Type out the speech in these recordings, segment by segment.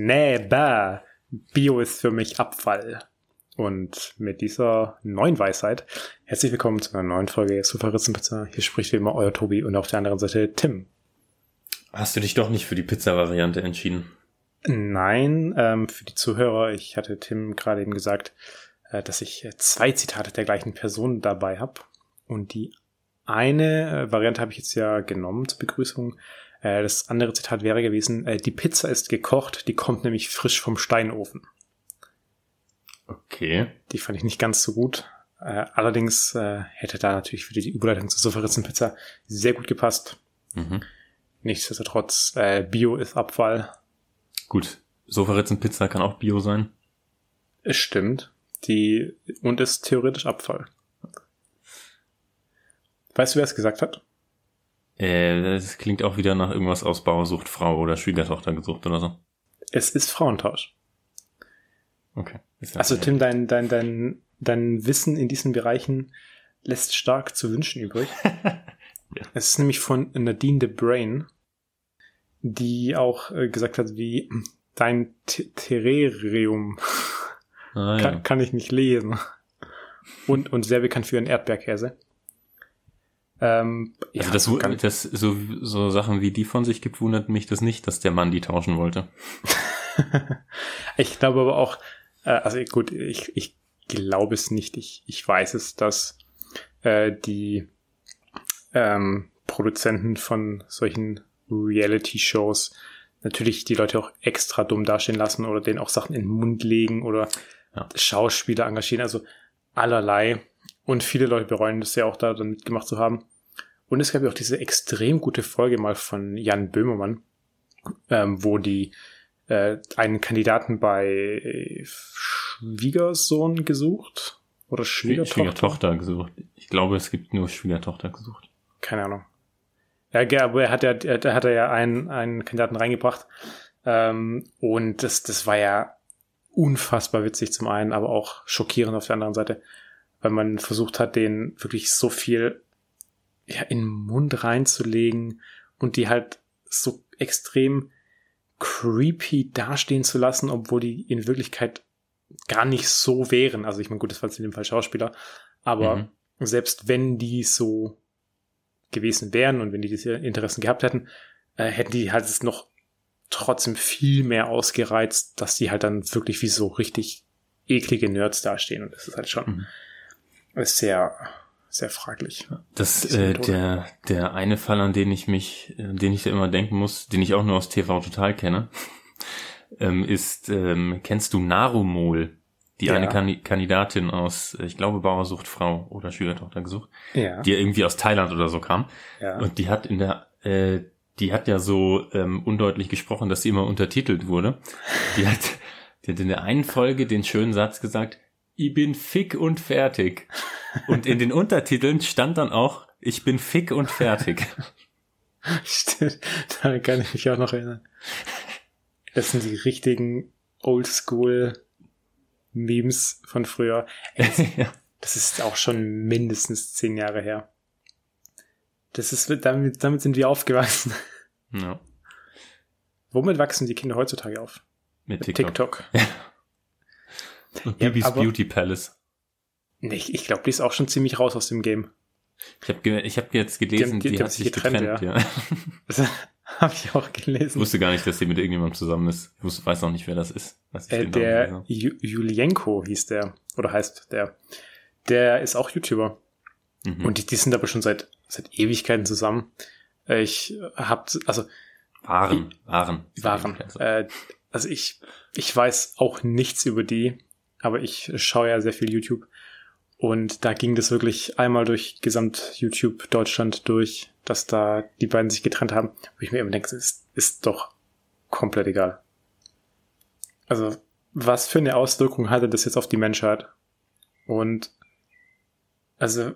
Nee, bah. Bio ist für mich Abfall. Und mit dieser neuen Weisheit, herzlich willkommen zu einer neuen Folge Super Ritzenpizza. Hier spricht wie immer euer Tobi und auf der anderen Seite Tim. Hast du dich doch nicht für die Pizza-Variante entschieden? Nein, ähm, für die Zuhörer, ich hatte Tim gerade eben gesagt, äh, dass ich zwei Zitate der gleichen Person dabei habe. Und die eine äh, Variante habe ich jetzt ja genommen zur Begrüßung. Äh, das andere Zitat wäre gewesen, äh, die Pizza ist gekocht, die kommt nämlich frisch vom Steinofen. Okay. Die fand ich nicht ganz so gut. Äh, allerdings äh, hätte da natürlich für die Überleitung zur Sofferitzenpizza sehr gut gepasst. Mhm. Nichtsdestotrotz, äh, Bio ist Abfall. Gut, Sofaritzenpizza kann auch Bio sein. Es stimmt. Die und ist theoretisch Abfall. Weißt du, wer es gesagt hat? Äh, das klingt auch wieder nach irgendwas aus Bauersucht Frau oder Schwiegertochter gesucht oder so. Es ist Frauentausch. Okay. Also Tim, dein, dein, dein, dein Wissen in diesen Bereichen lässt stark zu wünschen übrig. ja. Es ist nämlich von Nadine de Brain, die auch äh, gesagt hat, wie dein Terrarium ah, ja. kann, kann ich nicht lesen. Und, und sehr bekannt für ihren Erdbeerkäse. Ähm, also ja, das, das so, so Sachen wie die von sich gibt, wundert mich das nicht, dass der Mann die tauschen wollte. ich glaube aber auch, äh, also gut, ich, ich glaube es nicht. Ich, ich weiß es, dass äh, die ähm, Produzenten von solchen Reality-Shows natürlich die Leute auch extra dumm dastehen lassen oder denen auch Sachen in den Mund legen oder ja. Schauspieler engagieren, also allerlei. Und viele Leute bereuen das ja auch da dann mitgemacht zu haben. Und es gab ja auch diese extrem gute Folge mal von Jan Böhmermann, ähm, wo die äh, einen Kandidaten bei Schwiegersohn gesucht oder Schwiegertochter? Schwiegertochter gesucht. Ich glaube, es gibt nur Schwiegertochter gesucht. Keine Ahnung. Ja, aber er hat ja, da hat er ja einen, einen Kandidaten reingebracht. Ähm, und das, das war ja unfassbar witzig zum einen, aber auch schockierend auf der anderen Seite weil man versucht hat, den wirklich so viel ja, in den Mund reinzulegen und die halt so extrem creepy dastehen zu lassen, obwohl die in Wirklichkeit gar nicht so wären. Also ich meine, gut, das war jetzt in dem Fall Schauspieler, aber mhm. selbst wenn die so gewesen wären und wenn die diese Interessen gehabt hätten, äh, hätten die halt es noch trotzdem viel mehr ausgereizt, dass die halt dann wirklich wie so richtig eklige Nerds dastehen und das ist halt schon mhm ist sehr, sehr fraglich. Das, äh, der, der eine Fall, an den ich mich, an den ich da immer denken muss, den ich auch nur aus TV total kenne, ähm, ist, ähm, kennst du Narumol? Die ja. eine kan Kandidatin aus, ich glaube, Bauersucht Frau oder Schülertochter gesucht, ja. die irgendwie aus Thailand oder so kam. Ja. Und die hat in der, äh, die hat ja so ähm, undeutlich gesprochen, dass sie immer untertitelt wurde. Die hat, die hat in der einen Folge den schönen Satz gesagt, ich bin fick und fertig. Und in den Untertiteln stand dann auch, ich bin fick und fertig. Stimmt, daran kann ich mich auch noch erinnern. Das sind die richtigen Oldschool Memes von früher. Das ist auch schon mindestens zehn Jahre her. Das ist, damit, damit sind wir aufgewachsen. Ja. Womit wachsen die Kinder heutzutage auf? Mit, Mit TikTok. TikTok. Und Bibis ja, Beauty Palace. Nee, ich, ich glaube, die ist auch schon ziemlich raus aus dem Game. Ich habe ich hab jetzt gelesen, die, die, die hat sich getrennt, getrennt ja. ja. Das habe ich auch gelesen. Ich wusste gar nicht, dass sie mit irgendjemandem zusammen ist. Ich wusste, weiß noch nicht, wer das ist. Äh, der Julienko hieß der, oder heißt der. Der ist auch YouTuber. Mhm. Und die, die sind aber schon seit, seit Ewigkeiten zusammen. Äh, ich hab, also. Waren, waren. Waren. Äh, also ich, ich weiß auch nichts über die aber ich schaue ja sehr viel YouTube. Und da ging das wirklich einmal durch gesamt YouTube Deutschland durch, dass da die beiden sich getrennt haben. Wo ich mir immer denke, es ist, ist doch komplett egal. Also, was für eine Auswirkung hatte das jetzt auf die Menschheit? Und also,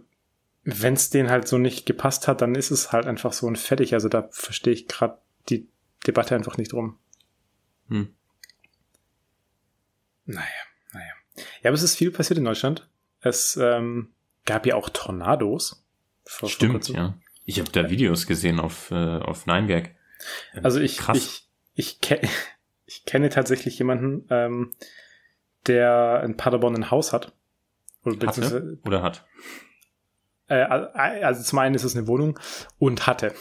wenn es denen halt so nicht gepasst hat, dann ist es halt einfach so ein fertig. Also da verstehe ich gerade die Debatte einfach nicht drum. Hm. Naja. Ja, aber es ist viel passiert in Deutschland. Es ähm, gab ja auch Tornados. Vor, Stimmt, vor ja. Ich habe da Videos gesehen auf, äh, auf 9gag. Ähm, also ich, Krass. ich, ich, ke ich kenne tatsächlich jemanden, ähm, der in Paderborn ein Haus hat. Oder, hatte oder hat? Äh, also zum einen ist es eine Wohnung und hatte.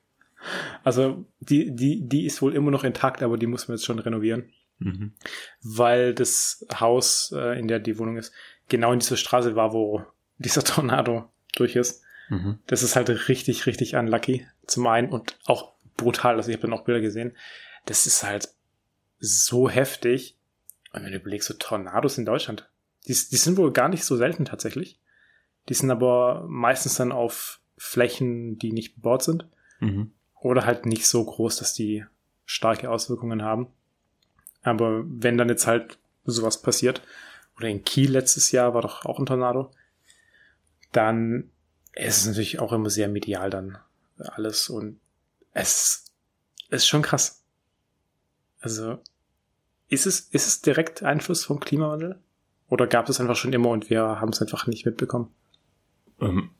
also die, die, die ist wohl immer noch intakt, aber die muss man jetzt schon renovieren. Mhm. Weil das Haus, äh, in der die Wohnung ist, genau in dieser Straße war, wo dieser Tornado durch ist. Mhm. Das ist halt richtig, richtig unlucky. Zum einen und auch brutal. Also ich habe dann auch Bilder gesehen. Das ist halt so heftig. Und wenn du überlegst, so Tornados in Deutschland, die, die sind wohl gar nicht so selten tatsächlich. Die sind aber meistens dann auf Flächen, die nicht bebaut sind. Mhm. Oder halt nicht so groß, dass die starke Auswirkungen haben. Aber wenn dann jetzt halt sowas passiert, oder in Kiel letztes Jahr war doch auch ein Tornado, dann ist es natürlich auch immer sehr medial dann alles und es ist schon krass. Also, ist es, ist es direkt Einfluss vom Klimawandel? Oder gab es einfach schon immer und wir haben es einfach nicht mitbekommen? Ähm,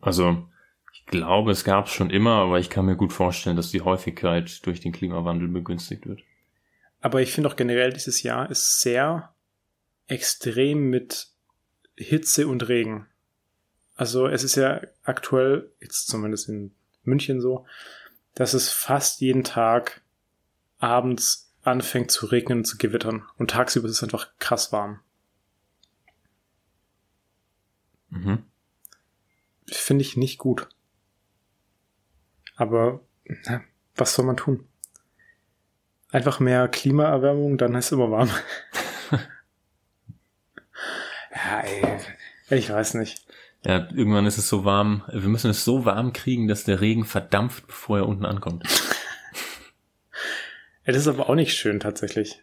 also, ich glaube, es gab es schon immer, aber ich kann mir gut vorstellen, dass die Häufigkeit durch den Klimawandel begünstigt wird. Aber ich finde auch generell, dieses Jahr ist sehr extrem mit Hitze und Regen. Also es ist ja aktuell, jetzt zumindest in München so, dass es fast jeden Tag abends anfängt zu regnen und zu gewittern. Und tagsüber ist es einfach krass warm. Mhm. Finde ich nicht gut. Aber na, was soll man tun? Einfach mehr Klimaerwärmung, dann ist es immer warm. ja, ey, ich weiß nicht. Ja, irgendwann ist es so warm. Wir müssen es so warm kriegen, dass der Regen verdampft, bevor er unten ankommt. ja, das ist aber auch nicht schön tatsächlich.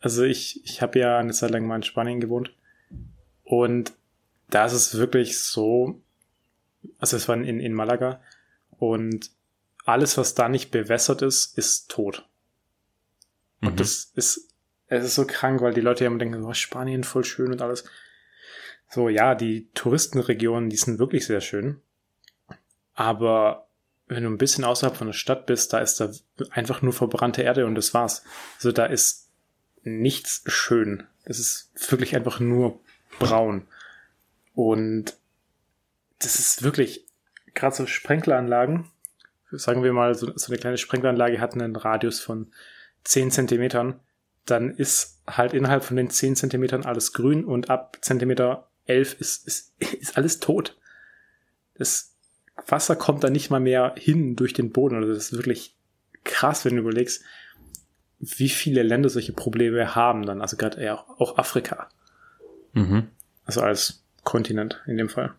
Also ich, ich habe ja eine Zeit lang mal in Spanien gewohnt und da ist es wirklich so, also es war in, in Malaga und alles, was da nicht bewässert ist, ist tot. Und mhm. das ist, es ist so krank, weil die Leute ja immer denken, oh, Spanien voll schön und alles. So, ja, die Touristenregionen, die sind wirklich sehr schön. Aber wenn du ein bisschen außerhalb von der Stadt bist, da ist da einfach nur verbrannte Erde und das war's. Also da ist nichts schön. Es ist wirklich einfach nur braun. Und das ist wirklich, gerade so Sprenkleranlagen, sagen wir mal, so, so eine kleine Sprenkleranlage hat einen Radius von 10 Zentimetern, dann ist halt innerhalb von den 10 Zentimetern alles grün und ab Zentimeter 11 ist, ist, ist alles tot. Das Wasser kommt da nicht mal mehr hin durch den Boden. Also das ist wirklich krass, wenn du überlegst, wie viele Länder solche Probleme haben dann. Also gerade ja auch Afrika. Mhm. Also als Kontinent in dem Fall.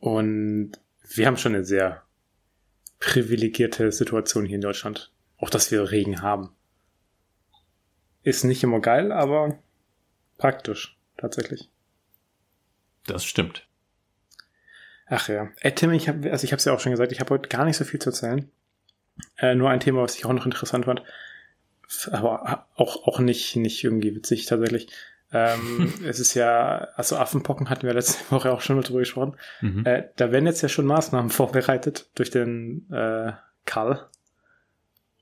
Und wir haben schon eine sehr privilegierte Situation hier in Deutschland. Auch, dass wir Regen haben. Ist nicht immer geil, aber praktisch, tatsächlich. Das stimmt. Ach ja. Ey, Tim, ich habe, also ich habe es ja auch schon gesagt, ich habe heute gar nicht so viel zu erzählen. Äh, nur ein Thema, was ich auch noch interessant fand, aber auch auch nicht nicht irgendwie witzig tatsächlich. Ähm, es ist ja, also Affenpocken hatten wir letzte Woche auch schon mal drüber gesprochen. Mhm. Äh, da werden jetzt ja schon Maßnahmen vorbereitet durch den äh, Karl.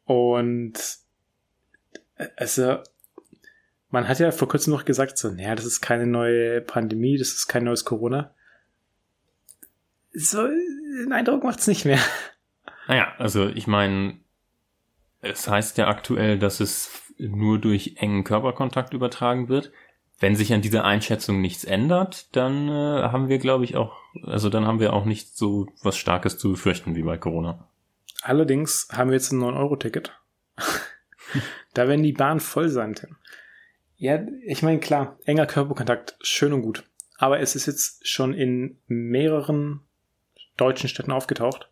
Und äh, also man hat ja vor kurzem noch gesagt, so, naja, das ist keine neue Pandemie, das ist kein neues Corona. So, den Eindruck macht's nicht mehr. Naja, also ich meine, es heißt ja aktuell, dass es nur durch engen Körperkontakt übertragen wird. Wenn sich an dieser Einschätzung nichts ändert, dann äh, haben wir, glaube ich, auch, also dann haben wir auch nicht so was Starkes zu befürchten wie bei Corona. Allerdings haben wir jetzt ein 9-Euro-Ticket. da werden die Bahnen voll sein, Tim. Ja, ich meine, klar, enger Körperkontakt, schön und gut. Aber es ist jetzt schon in mehreren deutschen Städten aufgetaucht.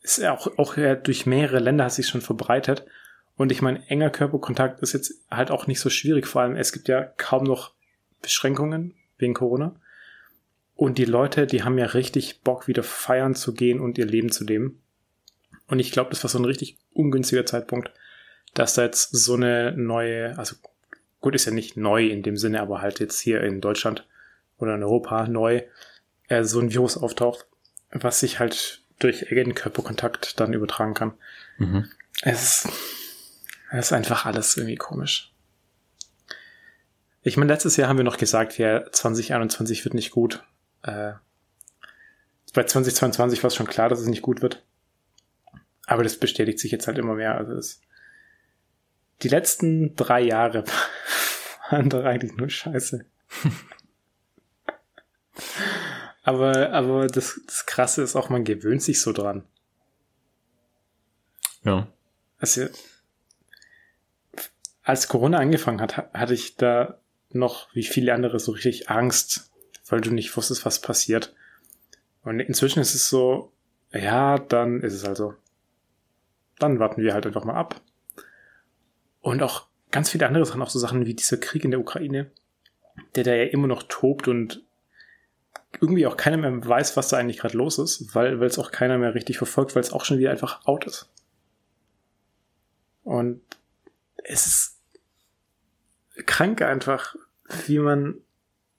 Ist auch, auch durch mehrere Länder hat sich schon verbreitet. Und ich meine, enger Körperkontakt ist jetzt halt auch nicht so schwierig. Vor allem, es gibt ja kaum noch Beschränkungen wegen Corona. Und die Leute, die haben ja richtig Bock, wieder feiern zu gehen und ihr Leben zu leben. Und ich glaube, das war so ein richtig ungünstiger Zeitpunkt, dass da jetzt so eine neue, also gut, ist ja nicht neu in dem Sinne, aber halt jetzt hier in Deutschland oder in Europa neu, äh, so ein Virus auftaucht, was sich halt durch engen Körperkontakt dann übertragen kann. Mhm. Es ist, Das ist einfach alles irgendwie komisch. Ich meine, letztes Jahr haben wir noch gesagt, ja, 2021 wird nicht gut. Äh, bei 2022 war es schon klar, dass es nicht gut wird. Aber das bestätigt sich jetzt halt immer mehr. Also das, die letzten drei Jahre waren doch eigentlich nur Scheiße. aber, aber das, das Krasse ist auch, man gewöhnt sich so dran. Ja. Also, als Corona angefangen hat, hatte ich da noch, wie viele andere, so richtig Angst, weil du nicht wusstest, was passiert. Und inzwischen ist es so, ja, dann ist es also. Dann warten wir halt einfach mal ab. Und auch ganz viele andere Sachen, auch so Sachen wie dieser Krieg in der Ukraine, der da ja immer noch tobt und irgendwie auch keiner mehr weiß, was da eigentlich gerade los ist, weil es auch keiner mehr richtig verfolgt, weil es auch schon wieder einfach out ist. Und es ist krank einfach, wie man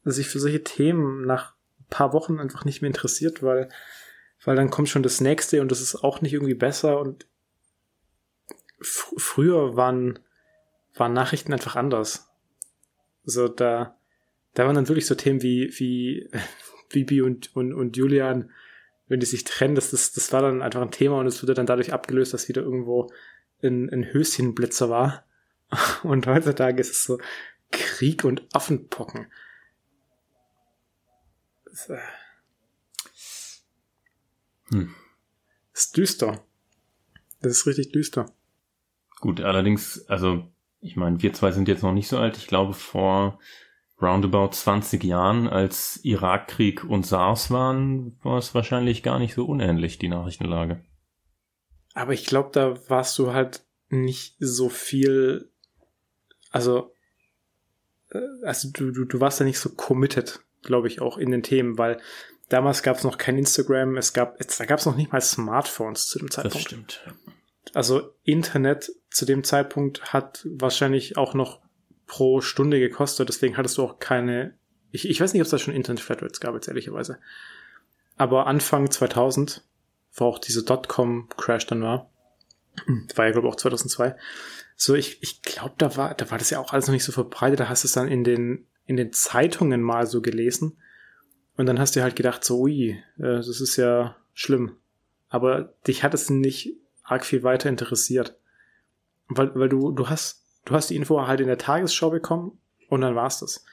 sich für solche Themen nach ein paar Wochen einfach nicht mehr interessiert, weil, weil dann kommt schon das nächste und das ist auch nicht irgendwie besser und fr früher waren, waren Nachrichten einfach anders. So, da, da waren dann wirklich so Themen wie, wie Bibi und, und, und Julian, wenn die sich trennen, das, das, das war dann einfach ein Thema und es wurde dann dadurch abgelöst, dass wieder irgendwo ein, ein Höschenblitzer war. Und heutzutage ist es so Krieg und Affenpocken. Das, äh, hm. das ist düster. Das ist richtig düster. Gut, allerdings, also ich meine, wir zwei sind jetzt noch nicht so alt. Ich glaube, vor roundabout 20 Jahren, als Irakkrieg und SARS waren, war es wahrscheinlich gar nicht so unähnlich, die Nachrichtenlage. Aber ich glaube, da warst du halt nicht so viel, also, äh, also du, du, du warst da nicht so committed, glaube ich, auch in den Themen, weil damals gab es noch kein Instagram, es gab, da gab es noch nicht mal Smartphones zu dem Zeitpunkt. Das stimmt. Also Internet zu dem Zeitpunkt hat wahrscheinlich auch noch pro Stunde gekostet, deswegen hattest du auch keine, ich, ich weiß nicht, ob es da schon Internet-Flatrates gab, jetzt ehrlicherweise. Aber Anfang 2000, wo auch diese Dotcom-Crash dann war, war ja, glaube ich, auch 2002. So, ich, ich glaube, da war, da war das ja auch alles noch nicht so verbreitet. Da hast du es dann in den, in den Zeitungen mal so gelesen. Und dann hast du halt gedacht, so, ui, äh, das ist ja schlimm. Aber dich hat es nicht arg viel weiter interessiert. Weil, weil du, du hast, du hast die Info halt in der Tagesschau bekommen und dann war's das.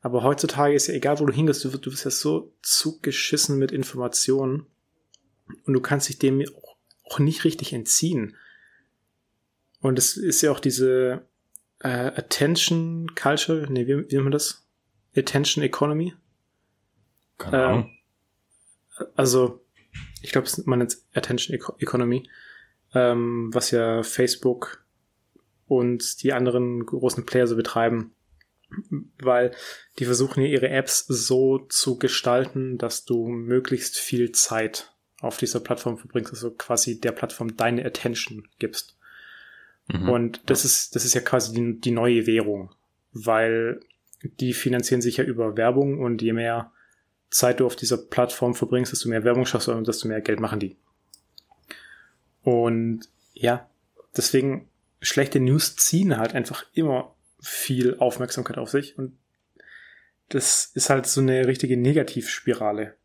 Aber heutzutage ist ja egal, wo du hingehst, du, du bist ja so zugeschissen mit Informationen und du kannst dich dem auch, auch nicht richtig entziehen. Und es ist ja auch diese äh, Attention Culture, nee, wie, wie nennt man das? Attention Economy. Keine Ahnung. Äh, also, ich glaube, man nennt es Attention Economy, ähm, was ja Facebook und die anderen großen Player so betreiben, weil die versuchen ja ihre Apps so zu gestalten, dass du möglichst viel Zeit auf dieser Plattform verbringst, also quasi der Plattform deine Attention gibst. Mhm. Und das ist, das ist ja quasi die, die neue Währung, weil die finanzieren sich ja über Werbung und je mehr Zeit du auf dieser Plattform verbringst, desto mehr Werbung schaffst du und desto mehr Geld machen die. Und ja, deswegen schlechte News ziehen halt einfach immer viel Aufmerksamkeit auf sich und das ist halt so eine richtige Negativspirale.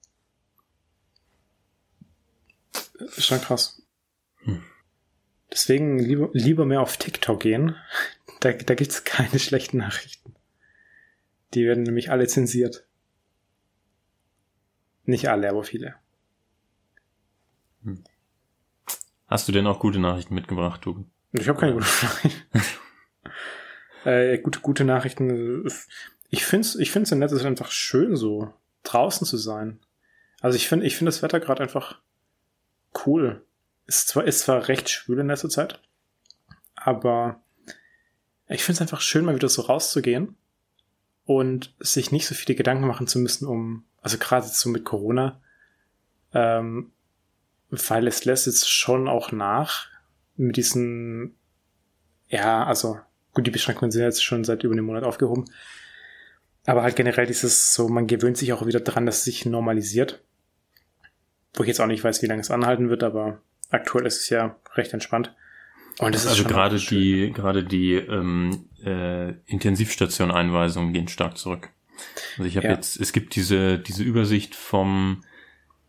Schon krass. Hm. Deswegen lieber, lieber mehr auf TikTok gehen. Da, da gibt's keine schlechten Nachrichten. Die werden nämlich alle zensiert. Nicht alle, aber viele. Hm. Hast du denn auch gute Nachrichten mitgebracht, Tobi? Ich habe keine gute Nachrichten. äh, gute, gute Nachrichten. Ich find's, ich find's im Netz ist einfach schön, so draußen zu sein. Also ich finde, ich finde das Wetter gerade einfach cool. Ist zwar, ist zwar recht schwül in letzter Zeit, aber ich finde es einfach schön, mal wieder so rauszugehen und sich nicht so viele Gedanken machen zu müssen um, also gerade so mit Corona, ähm, weil es lässt jetzt schon auch nach mit diesen, ja, also gut, die Beschränkungen sind jetzt schon seit über einem Monat aufgehoben, aber halt generell dieses so, man gewöhnt sich auch wieder dran, dass es sich normalisiert. Wo ich jetzt auch nicht weiß, wie lange es anhalten wird, aber aktuell ist es ja recht entspannt. Und das ist also gerade die, gerade die ähm, äh, Intensivstation-Einweisungen gehen stark zurück. Also ich habe ja. jetzt, es gibt diese, diese Übersicht vom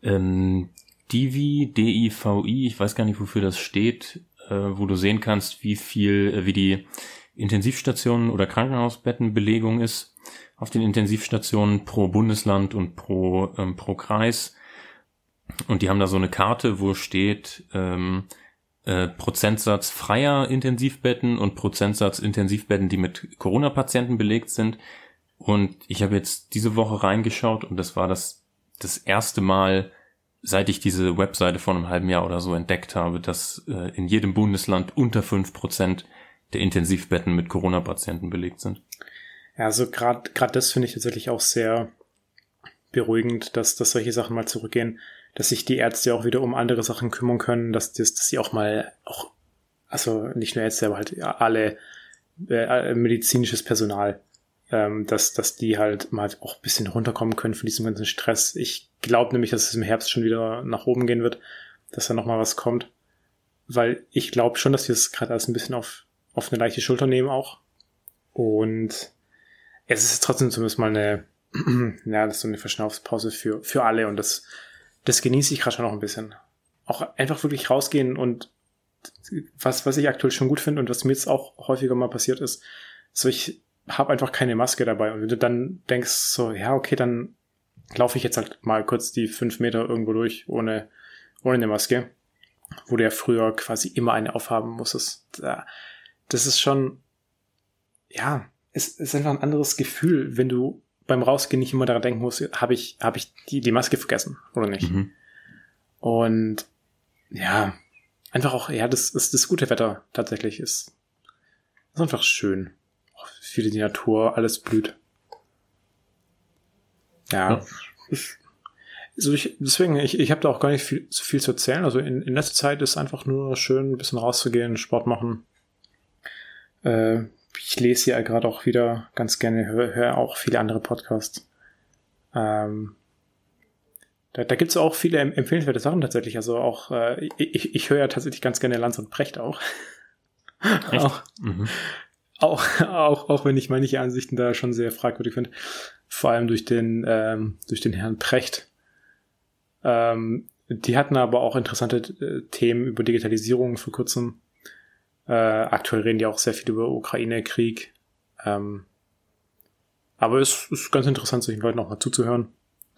ähm, Divi, D-I-V-I, ich weiß gar nicht, wofür das steht, äh, wo du sehen kannst, wie viel, äh, wie die Intensivstationen oder Krankenhausbettenbelegung ist auf den Intensivstationen pro Bundesland und pro, ähm, pro Kreis. Und die haben da so eine Karte, wo steht ähm, äh, Prozentsatz freier Intensivbetten und Prozentsatz Intensivbetten, die mit Corona-Patienten belegt sind. Und ich habe jetzt diese Woche reingeschaut und das war das, das erste Mal, seit ich diese Webseite vor einem halben Jahr oder so entdeckt habe, dass äh, in jedem Bundesland unter fünf Prozent der Intensivbetten mit Corona-Patienten belegt sind. Ja, also gerade gerade das finde ich tatsächlich auch sehr beruhigend, dass, dass solche Sachen mal zurückgehen, dass sich die Ärzte auch wieder um andere Sachen kümmern können, dass, dass, dass sie auch mal auch, also nicht nur Ärzte, aber halt alle äh, medizinisches Personal, ähm, dass, dass die halt mal auch ein bisschen runterkommen können von diesem ganzen Stress. Ich glaube nämlich, dass es im Herbst schon wieder nach oben gehen wird, dass da nochmal was kommt. Weil ich glaube schon, dass wir es gerade alles ein bisschen auf, auf eine leichte Schulter nehmen auch. Und es ist trotzdem zumindest mal eine, ja, das ist so eine Verschnaufspause für, für alle und das, das genieße ich gerade schon noch ein bisschen. Auch einfach wirklich rausgehen und was, was ich aktuell schon gut finde und was mir jetzt auch häufiger mal passiert ist, so ich habe einfach keine Maske dabei und wenn du dann denkst so, ja, okay, dann laufe ich jetzt halt mal kurz die fünf Meter irgendwo durch ohne, ohne eine Maske, wo du ja früher quasi immer eine aufhaben musstest. Das ist schon, ja, es ist einfach ein anderes Gefühl, wenn du beim Rausgehen nicht immer daran denken musst, habe ich, habe ich die, die Maske vergessen oder nicht. Mhm. Und ja, einfach auch, ja, das ist das gute Wetter tatsächlich ist, ist einfach schön. Auch viele die Natur, alles blüht. Ja. ja. Ich, also ich, deswegen, ich, ich habe da auch gar nicht viel, so viel zu erzählen. Also in, in letzter Zeit ist einfach nur schön, ein bisschen rauszugehen, Sport machen. Äh, ich lese ja gerade auch wieder ganz gerne, höre hör auch viele andere Podcasts. Ähm, da, da gibt es auch viele empfehlenswerte Sachen tatsächlich. Also auch, äh, ich, ich höre ja tatsächlich ganz gerne Lanz und Brecht auch. auch, mhm. Auch, auch, auch wenn ich manche Ansichten da schon sehr fragwürdig finde. Vor allem durch den, ähm, durch den Herrn Precht. Ähm, die hatten aber auch interessante äh, Themen über Digitalisierung vor kurzem. Äh, aktuell reden die auch sehr viel über Ukraine-Krieg. Ähm, aber es ist ganz interessant, solchen Leuten auch mal zuzuhören.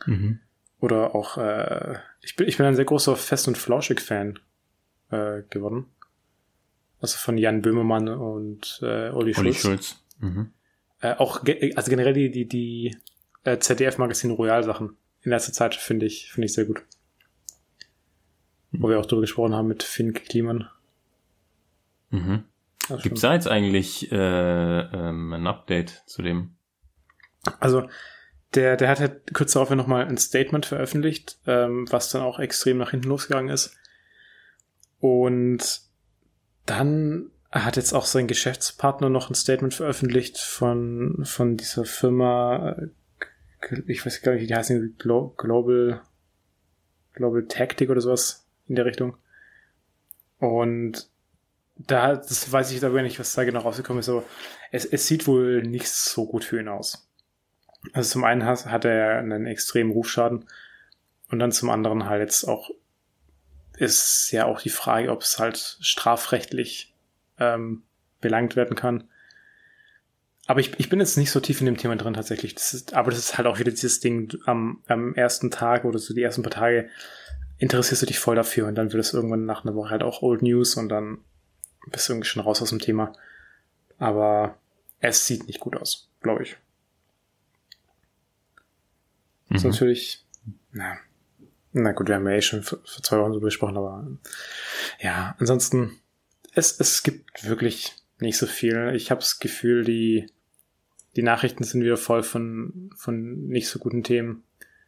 Mhm. Oder auch, äh, ich, bin, ich bin ein sehr großer Fest- und Flauschig-Fan äh, geworden. Also von Jan Böhmermann und äh, Uli Schulz. Uli Schulz. Mhm. Äh, auch, ge also generell die, die, die äh, ZDF-Magazin Royal-Sachen in letzter Zeit finde ich, finde ich sehr gut. Mhm. Wo wir auch drüber gesprochen haben mit Finn Kliman. Mhm. Gibt es da jetzt eigentlich äh, ähm, ein Update zu dem? Also der, der hat halt kurz darauf nochmal ein Statement veröffentlicht, ähm, was dann auch extrem nach hinten losgegangen ist. Und dann hat jetzt auch sein Geschäftspartner noch ein Statement veröffentlicht von, von dieser Firma, äh, ich weiß gar nicht, wie die heißen, Global, Global Tactic oder sowas in der Richtung. Und da, das weiß ich aber nicht, was da genau rausgekommen ist, aber es, es sieht wohl nicht so gut für ihn aus. Also zum einen hat, hat er einen extremen Rufschaden und dann zum anderen halt jetzt auch ist ja auch die Frage, ob es halt strafrechtlich ähm, belangt werden kann. Aber ich, ich bin jetzt nicht so tief in dem Thema drin tatsächlich. Das ist, aber das ist halt auch wieder dieses Ding am, am ersten Tag oder so die ersten paar Tage interessierst du dich voll dafür und dann wird es irgendwann nach einer Woche halt auch Old News und dann bist du irgendwie schon raus aus dem Thema. Aber es sieht nicht gut aus, glaube ich. Mhm. ist natürlich, na, na gut, wir haben ja eh schon vor, zwei Wochen so besprochen, aber ja, ansonsten, es, es gibt wirklich nicht so viel. Ich habe das Gefühl, die, die Nachrichten sind wieder voll von, von nicht so guten Themen.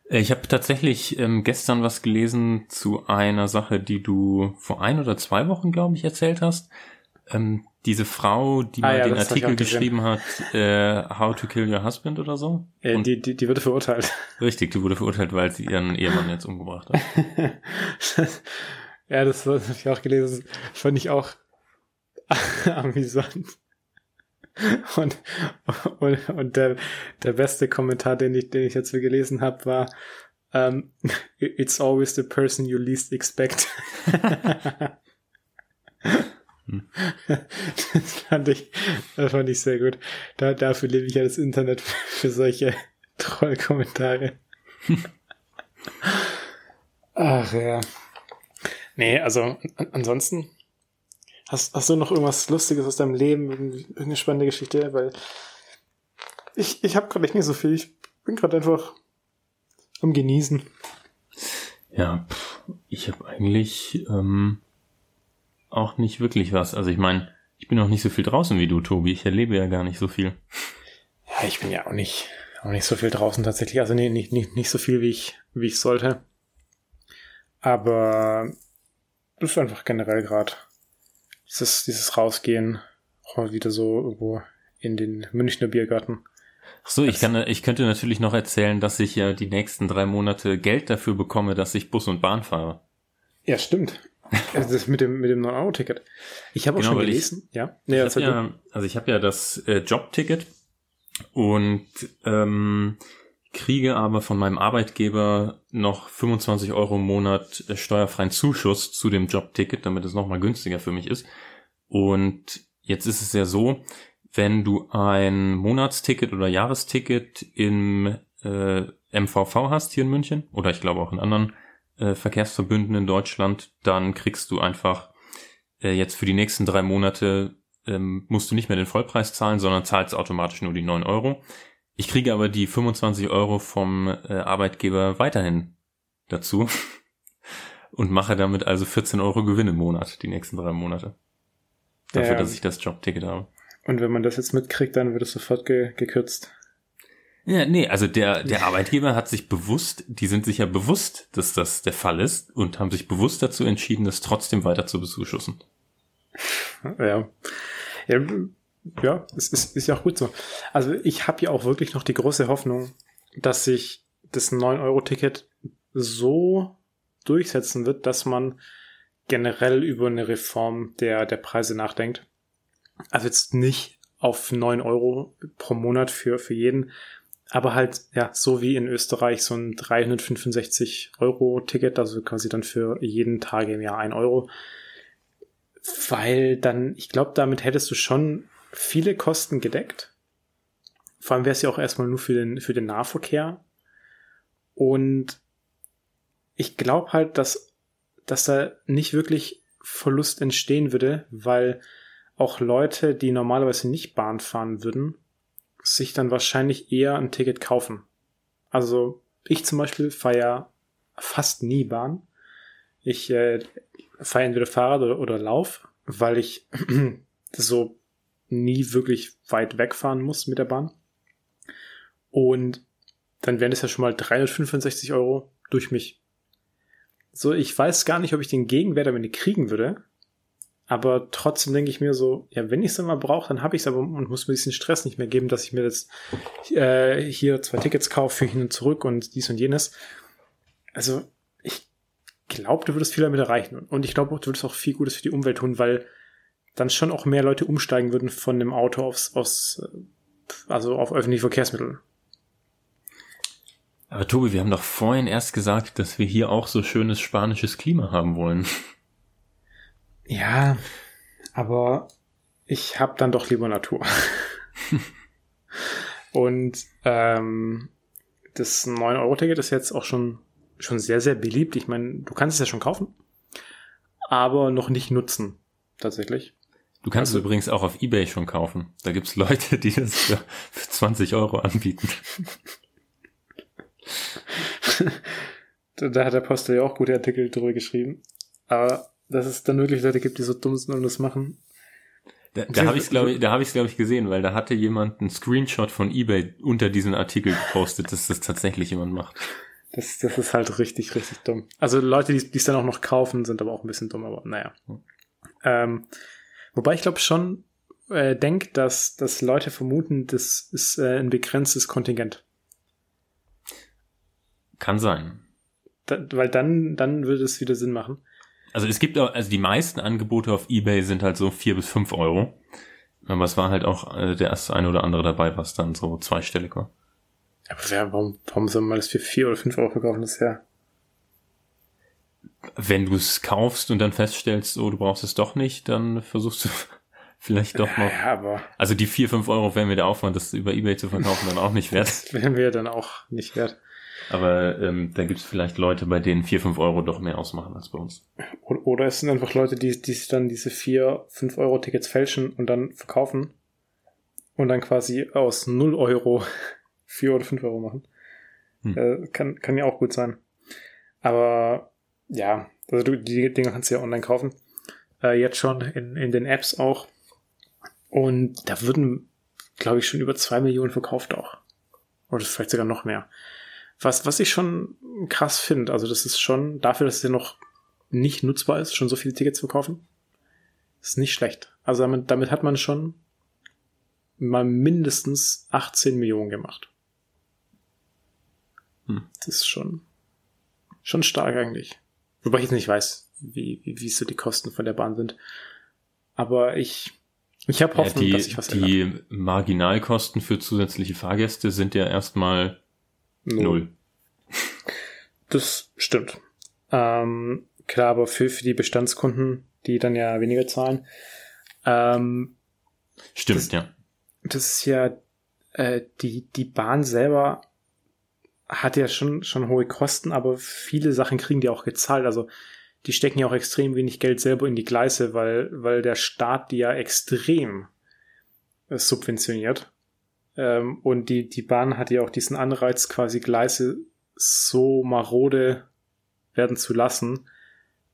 Äh, ich habe tatsächlich ähm, gestern was gelesen zu einer Sache, die du vor ein oder zwei Wochen, glaube ich, erzählt hast. Ähm, diese Frau, die ah, mal ja, den Artikel geschrieben hat, äh, How to Kill Your Husband oder so. Äh, die, die, die wurde verurteilt. Richtig, die wurde verurteilt, weil sie ihren Ehemann jetzt umgebracht hat. ja, das, das habe ich auch gelesen. Das fand ich auch amüsant. Und, und, und der, der beste Kommentar, den ich, den ich jetzt gelesen habe, war, um, It's always the person you least expect. das fand ich, das fand ich sehr gut. Da, dafür liebe ich ja das Internet für solche Trollkommentare. Ach ja. Nee, also ansonsten hast, hast du noch irgendwas Lustiges aus deinem Leben, irgendeine spannende Geschichte? Weil ich, ich habe gerade nicht so viel. Ich bin gerade einfach am Genießen. Ja, ich habe eigentlich ähm, auch nicht wirklich was. Also ich meine, ich bin auch nicht so viel draußen wie du, Tobi. Ich erlebe ja gar nicht so viel. Ja, ich bin ja auch nicht, auch nicht so viel draußen tatsächlich. Also nee, nicht, nicht, nicht so viel, wie ich, wie ich sollte. Aber das ist einfach generell gerade dieses, dieses Rausgehen auch mal wieder so irgendwo in den Münchner Biergarten. Ach so, ich kann, ich könnte natürlich noch erzählen, dass ich ja die nächsten drei Monate Geld dafür bekomme, dass ich Bus und Bahn fahre. Ja, stimmt. Also das mit dem mit dem 9 Euro Ticket. Ich habe auch genau, schon gelesen, ich, ja. Nee, ich ja also ich habe ja das äh, Jobticket und ähm, kriege aber von meinem Arbeitgeber noch 25 Euro im Monat äh, steuerfreien Zuschuss zu dem Jobticket, damit es nochmal günstiger für mich ist. Und jetzt ist es ja so, wenn du ein Monatsticket oder Jahresticket im äh, MVV hast hier in München oder ich glaube auch in anderen äh, Verkehrsverbünden in Deutschland, dann kriegst du einfach äh, jetzt für die nächsten drei Monate ähm, musst du nicht mehr den Vollpreis zahlen, sondern zahlst automatisch nur die 9 Euro. Ich kriege aber die 25 Euro vom äh, Arbeitgeber weiterhin dazu und mache damit also 14 Euro Gewinn im Monat, die nächsten drei Monate. Dafür, ja, dass ich das Jobticket habe. Und wenn man das jetzt mitkriegt, dann wird es sofort ge gekürzt. Ja, nee, also der, der Arbeitgeber hat sich bewusst, die sind sich ja bewusst, dass das der Fall ist und haben sich bewusst dazu entschieden, das trotzdem weiter zu bezuschussen. Ja. Ja, ja es ist, ist ja auch gut so. Also ich habe ja auch wirklich noch die große Hoffnung, dass sich das 9-Euro-Ticket so durchsetzen wird, dass man generell über eine Reform der, der Preise nachdenkt. Also jetzt nicht auf 9 Euro pro Monat für, für jeden, aber halt, ja, so wie in Österreich so ein 365 Euro Ticket, also quasi dann für jeden Tag im Jahr ein Euro. Weil dann, ich glaube, damit hättest du schon viele Kosten gedeckt. Vor allem wäre es ja auch erstmal nur für den, für den Nahverkehr. Und ich glaube halt, dass, dass da nicht wirklich Verlust entstehen würde, weil auch Leute, die normalerweise nicht Bahn fahren würden, sich dann wahrscheinlich eher ein Ticket kaufen. Also ich zum Beispiel fahre fast nie Bahn. Ich äh, fahre entweder Fahrrad oder, oder Lauf, weil ich so nie wirklich weit wegfahren muss mit der Bahn. Und dann wären das ja schon mal 365 Euro durch mich. So, ich weiß gar nicht, ob ich den Gegenwert am Ende kriegen würde, aber trotzdem denke ich mir so, ja, wenn ich es immer brauche, dann habe ich es aber und muss mir diesen Stress nicht mehr geben, dass ich mir jetzt äh, hier zwei Tickets kaufe für hin und zurück und dies und jenes. Also ich glaube, du würdest viel damit erreichen. Und ich glaube du würdest auch viel Gutes für die Umwelt tun, weil dann schon auch mehr Leute umsteigen würden von dem Auto aufs, aufs also auf öffentliche Verkehrsmittel. Aber Tobi, wir haben doch vorhin erst gesagt, dass wir hier auch so schönes spanisches Klima haben wollen. Ja, aber ich habe dann doch lieber Natur. Und ähm, das 9-Euro-Ticket ist jetzt auch schon, schon sehr, sehr beliebt. Ich meine, du kannst es ja schon kaufen, aber noch nicht nutzen, tatsächlich. Du kannst also, es übrigens auch auf Ebay schon kaufen. Da gibt's Leute, die das für, für 20 Euro anbieten. da hat der Postel ja auch gute Artikel drüber geschrieben. Aber dass es dann wirklich Leute gibt, die so dumm sind und das machen. Da, da habe ich glaube ich, da habe ich glaube ich gesehen, weil da hatte jemand einen Screenshot von eBay unter diesen Artikel gepostet, dass das tatsächlich jemand macht. Das, das ist halt richtig, richtig dumm. Also Leute, die es dann auch noch kaufen, sind aber auch ein bisschen dumm, aber naja. Hm. Ähm, wobei ich glaube schon äh, denke, dass, dass Leute vermuten, das ist äh, ein begrenztes Kontingent. Kann sein. Da, weil dann, dann würde es wieder Sinn machen. Also es gibt auch, also die meisten Angebote auf Ebay sind halt so vier bis fünf Euro. Aber es war halt auch äh, der erste eine oder andere dabei, was dann so zweistellig war. Aber wer, warum, warum soll man das für vier oder fünf Euro verkaufen? Das ja. Wenn du es kaufst und dann feststellst, oh, du brauchst es doch nicht, dann versuchst du vielleicht doch noch. Ja, aber. Also die vier, fünf Euro wären mir der Aufwand, das über Ebay zu verkaufen, dann auch nicht wert. Das wären wir dann auch nicht wert. Aber ähm, da gibt es vielleicht Leute, bei denen vier fünf Euro doch mehr ausmachen als bei uns. Oder es sind einfach Leute, die, die sich dann diese vier fünf Euro Tickets fälschen und dann verkaufen und dann quasi aus null Euro vier oder fünf Euro machen. Hm. Äh, kann, kann ja auch gut sein. Aber ja, also du, die Dinger kannst du ja online kaufen. Äh, jetzt schon in, in den Apps auch. Und da würden, glaube ich, schon über zwei Millionen verkauft auch. Oder vielleicht sogar noch mehr. Was, was ich schon krass finde, also das ist schon, dafür, dass es ja noch nicht nutzbar ist, schon so viele Tickets zu kaufen, ist nicht schlecht. Also damit, damit hat man schon mal mindestens 18 Millionen gemacht. Hm. Das ist schon, schon stark eigentlich. Wobei ich jetzt nicht weiß, wie, wie, wie so die Kosten von der Bahn sind. Aber ich, ich habe Hoffnung, ja, die, dass ich was Die ändert. Marginalkosten für zusätzliche Fahrgäste sind ja erstmal Null. Das stimmt. Ähm, klar, aber für, für die Bestandskunden, die dann ja weniger zahlen. Ähm, stimmt, das, ja. Das ist ja, äh, die, die Bahn selber hat ja schon, schon hohe Kosten, aber viele Sachen kriegen die auch gezahlt. Also die stecken ja auch extrem wenig Geld selber in die Gleise, weil, weil der Staat die ja extrem äh, subventioniert. Ähm, und die, die Bahn hat ja auch diesen Anreiz, quasi Gleise so marode werden zu lassen,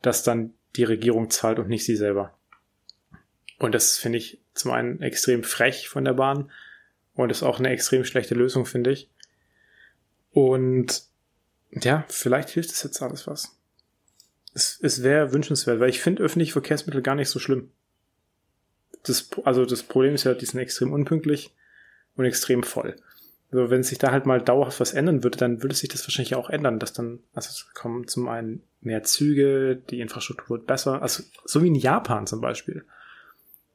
dass dann die Regierung zahlt und nicht sie selber. Und das finde ich zum einen extrem frech von der Bahn und ist auch eine extrem schlechte Lösung, finde ich. Und ja, vielleicht hilft es jetzt alles was. Es, es wäre wünschenswert, weil ich finde öffentliche Verkehrsmittel gar nicht so schlimm. Das, also das Problem ist ja, die sind extrem unpünktlich und extrem voll. Also wenn sich da halt mal dauerhaft was ändern würde, dann würde sich das wahrscheinlich auch ändern, dass dann, also es kommen zum einen mehr Züge, die Infrastruktur wird besser, also so wie in Japan zum Beispiel,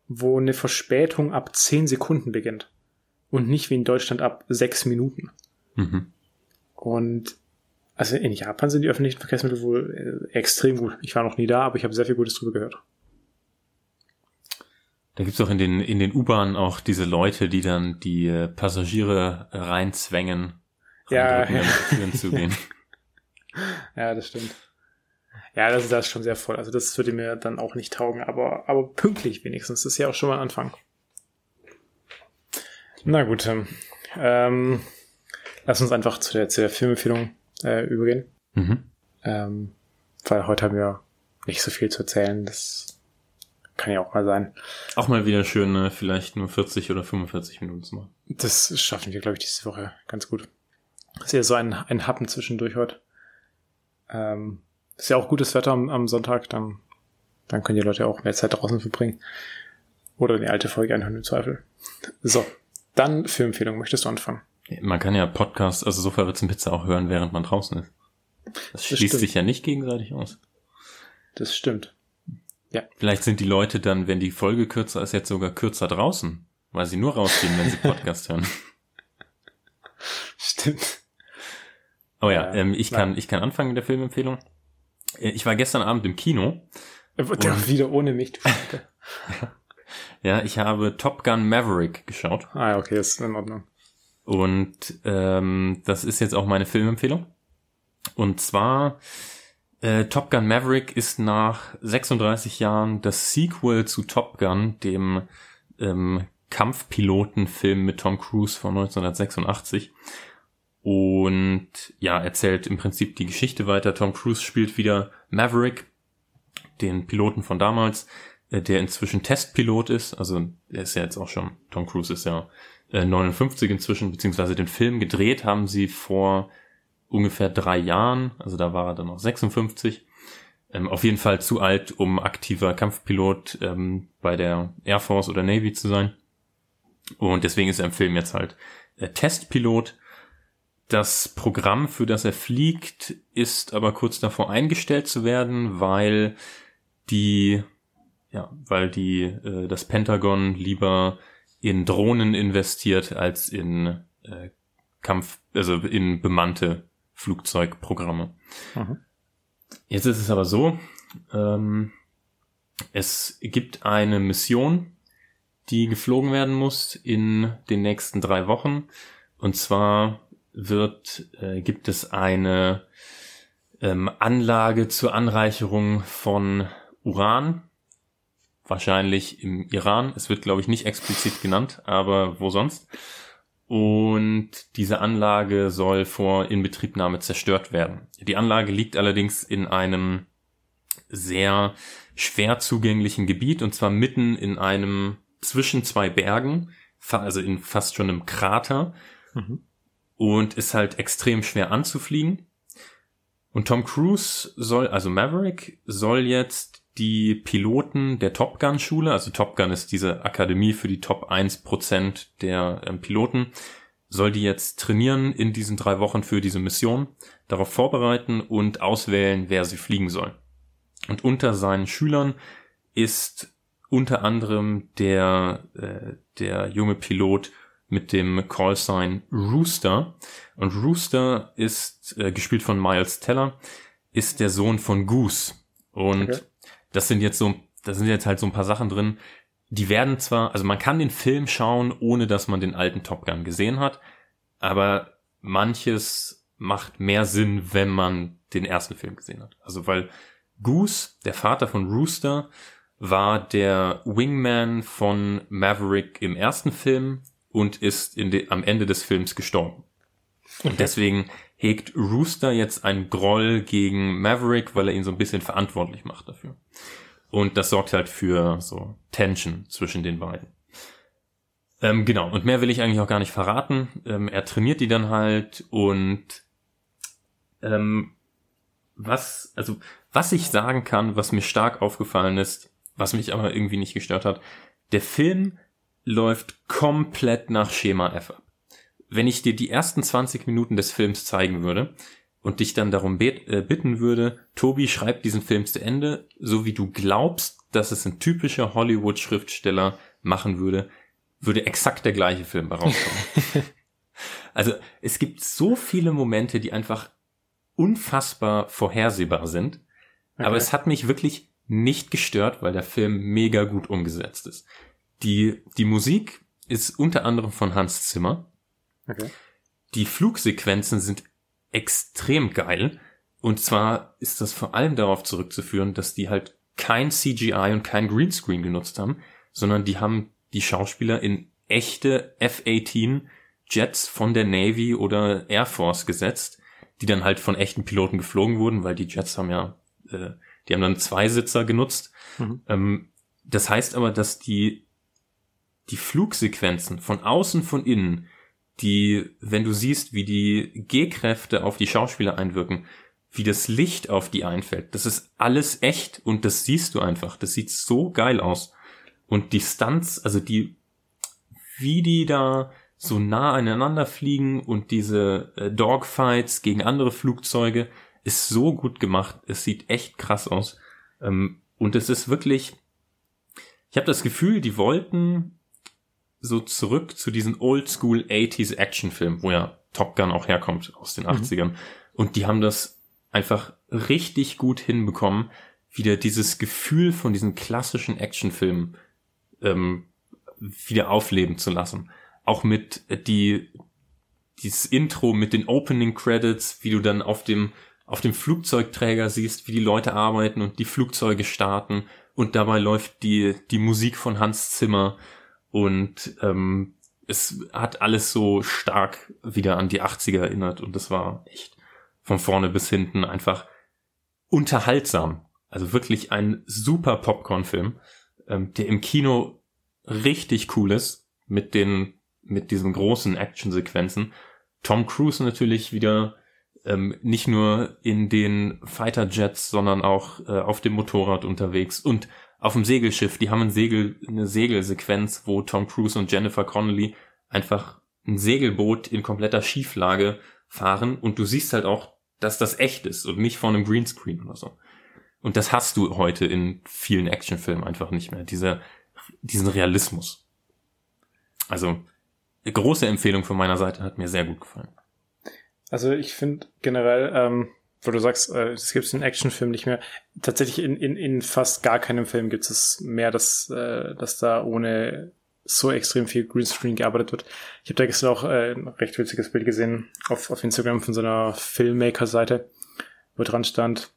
wo eine Verspätung ab 10 Sekunden beginnt und nicht wie in Deutschland ab 6 Minuten. Mhm. Und also in Japan sind die öffentlichen Verkehrsmittel wohl äh, extrem gut. Ich war noch nie da, aber ich habe sehr viel Gutes drüber gehört. Da gibt's auch in den, in den U-Bahnen auch diese Leute, die dann die äh, Passagiere reinzwängen, ja, ja. Türen zu gehen. ja, das stimmt. Ja, das, das ist schon sehr voll. Also das würde mir dann auch nicht taugen, aber, aber pünktlich wenigstens. Das ist ja auch schon mal ein Anfang. Na gut. Ähm, ähm lass uns einfach zu der, zu der Filmempfehlung äh, übergehen. Mhm. Ähm, weil heute haben wir nicht so viel zu erzählen. Das kann ja auch mal sein. Auch mal wieder schön, ne? vielleicht nur 40 oder 45 Minuten zu machen. Das schaffen wir, glaube ich, diese Woche ganz gut. Das ist ja so ein, ein Happen zwischendurch heute. Ähm, ist ja auch gutes Wetter am, am Sonntag, dann, dann können die Leute auch mehr Zeit draußen verbringen. Oder die alte Folge anhören im Zweifel. So, dann Filmempfehlung. Möchtest du anfangen? Man kann ja Podcasts, also so verritzen Pizza auch hören, während man draußen ist. Das, das schließt stimmt. sich ja nicht gegenseitig aus. Das stimmt. Ja. Vielleicht sind die Leute dann, wenn die Folge kürzer ist, jetzt sogar kürzer draußen, weil sie nur rausgehen, wenn sie Podcast hören. Stimmt. Oh ja, ja ähm, ich kann, ich kann anfangen mit der Filmempfehlung. Äh, ich war gestern Abend im Kino. Und, wieder ohne mich, du Ja, ich habe Top Gun Maverick geschaut. Ah, okay, ist in Ordnung. Und ähm, das ist jetzt auch meine Filmempfehlung. Und zwar äh, Top Gun Maverick ist nach 36 Jahren das Sequel zu Top Gun, dem ähm, Kampfpilotenfilm mit Tom Cruise von 1986. Und ja, erzählt im Prinzip die Geschichte weiter. Tom Cruise spielt wieder Maverick, den Piloten von damals, äh, der inzwischen Testpilot ist. Also er ist ja jetzt auch schon, Tom Cruise ist ja äh, 59 inzwischen, beziehungsweise den Film gedreht haben sie vor ungefähr drei Jahren, also da war er dann noch 56. Ähm, auf jeden Fall zu alt, um aktiver Kampfpilot ähm, bei der Air Force oder Navy zu sein. Und deswegen ist er im Film jetzt halt äh, Testpilot. Das Programm, für das er fliegt, ist aber kurz davor eingestellt zu werden, weil die, ja, weil die, äh, das Pentagon lieber in Drohnen investiert als in äh, Kampf, also in bemannte Flugzeugprogramme. Mhm. Jetzt ist es aber so, ähm, es gibt eine Mission, die geflogen werden muss in den nächsten drei Wochen. Und zwar wird, äh, gibt es eine ähm, Anlage zur Anreicherung von Uran, wahrscheinlich im Iran. Es wird, glaube ich, nicht explizit genannt, aber wo sonst? Und diese Anlage soll vor Inbetriebnahme zerstört werden. Die Anlage liegt allerdings in einem sehr schwer zugänglichen Gebiet und zwar mitten in einem zwischen zwei Bergen, also in fast schon einem Krater mhm. und ist halt extrem schwer anzufliegen. Und Tom Cruise soll, also Maverick, soll jetzt die Piloten der Top Gun Schule, also Top Gun ist diese Akademie für die Top 1% der ähm, Piloten, soll die jetzt trainieren in diesen drei Wochen für diese Mission, darauf vorbereiten und auswählen, wer sie fliegen soll. Und unter seinen Schülern ist unter anderem der, äh, der junge Pilot mit dem Callsign Rooster. Und Rooster ist, äh, gespielt von Miles Teller, ist der Sohn von Goose. Und okay. Das sind jetzt so, da sind jetzt halt so ein paar Sachen drin. Die werden zwar, also man kann den Film schauen, ohne dass man den alten Top Gun gesehen hat, aber manches macht mehr Sinn, wenn man den ersten Film gesehen hat. Also weil Goose, der Vater von Rooster, war der Wingman von Maverick im ersten Film und ist am Ende des Films gestorben. Und deswegen hegt Rooster jetzt einen Groll gegen Maverick, weil er ihn so ein bisschen verantwortlich macht dafür. Und das sorgt halt für so Tension zwischen den beiden. Ähm, genau, und mehr will ich eigentlich auch gar nicht verraten. Ähm, er trainiert die dann halt und ähm, was, also was ich sagen kann, was mir stark aufgefallen ist, was mich aber irgendwie nicht gestört hat. Der Film läuft komplett nach Schema F ab. Wenn ich dir die ersten 20 Minuten des Films zeigen würde und dich dann darum äh, bitten würde, Tobi, schreib diesen Film zu Ende, so wie du glaubst, dass es ein typischer Hollywood-Schriftsteller machen würde, würde exakt der gleiche Film herauskommen. also es gibt so viele Momente, die einfach unfassbar vorhersehbar sind, okay. aber es hat mich wirklich nicht gestört, weil der Film mega gut umgesetzt ist. Die, die Musik ist unter anderem von Hans Zimmer. Okay. Die Flugsequenzen sind extrem geil. Und zwar ist das vor allem darauf zurückzuführen, dass die halt kein CGI und kein Greenscreen genutzt haben, sondern die haben die Schauspieler in echte F-18 Jets von der Navy oder Air Force gesetzt, die dann halt von echten Piloten geflogen wurden, weil die Jets haben ja äh, die haben dann zwei Sitzer genutzt. Mhm. Ähm, das heißt aber, dass die, die Flugsequenzen von außen, von innen, die, wenn du siehst, wie die G-Kräfte auf die Schauspieler einwirken, wie das Licht auf die einfällt, das ist alles echt und das siehst du einfach. Das sieht so geil aus. Und die Stunts, also die, wie die da so nah aneinander fliegen und diese äh, Dogfights gegen andere Flugzeuge, ist so gut gemacht. Es sieht echt krass aus. Ähm, und es ist wirklich, ich habe das Gefühl, die wollten so zurück zu diesen Oldschool 80s Actionfilmen, wo ja Top Gun auch herkommt aus den 80ern. Mhm. Und die haben das einfach richtig gut hinbekommen, wieder dieses Gefühl von diesen klassischen Actionfilmen ähm, wieder aufleben zu lassen. Auch mit äh, die dieses Intro mit den Opening Credits, wie du dann auf dem auf dem Flugzeugträger siehst, wie die Leute arbeiten und die Flugzeuge starten und dabei läuft die, die Musik von Hans Zimmer und ähm, es hat alles so stark wieder an die 80er erinnert und das war echt von vorne bis hinten einfach unterhaltsam. Also wirklich ein super Popcorn-Film, ähm, der im Kino richtig cool ist mit den mit diesen großen Actionsequenzen. Tom Cruise natürlich wieder ähm, nicht nur in den Fighter Jets, sondern auch äh, auf dem Motorrad unterwegs und auf dem Segelschiff. Die haben ein Segel, eine Segelsequenz, wo Tom Cruise und Jennifer Connelly einfach ein Segelboot in kompletter Schieflage fahren und du siehst halt auch, dass das echt ist und nicht von einem Greenscreen oder so. Und das hast du heute in vielen Actionfilmen einfach nicht mehr. Dieser, diesen Realismus. Also, große Empfehlung von meiner Seite, hat mir sehr gut gefallen. Also ich finde generell, ähm, wo du sagst, äh, es gibt in Actionfilmen nicht mehr. Tatsächlich in, in, in fast gar keinem Film gibt es mehr, dass, äh, dass da ohne so extrem viel Greenscreen gearbeitet wird. Ich habe da gestern auch äh, ein recht witziges Bild gesehen auf, auf Instagram von so einer Filmmaker-Seite, wo dran stand,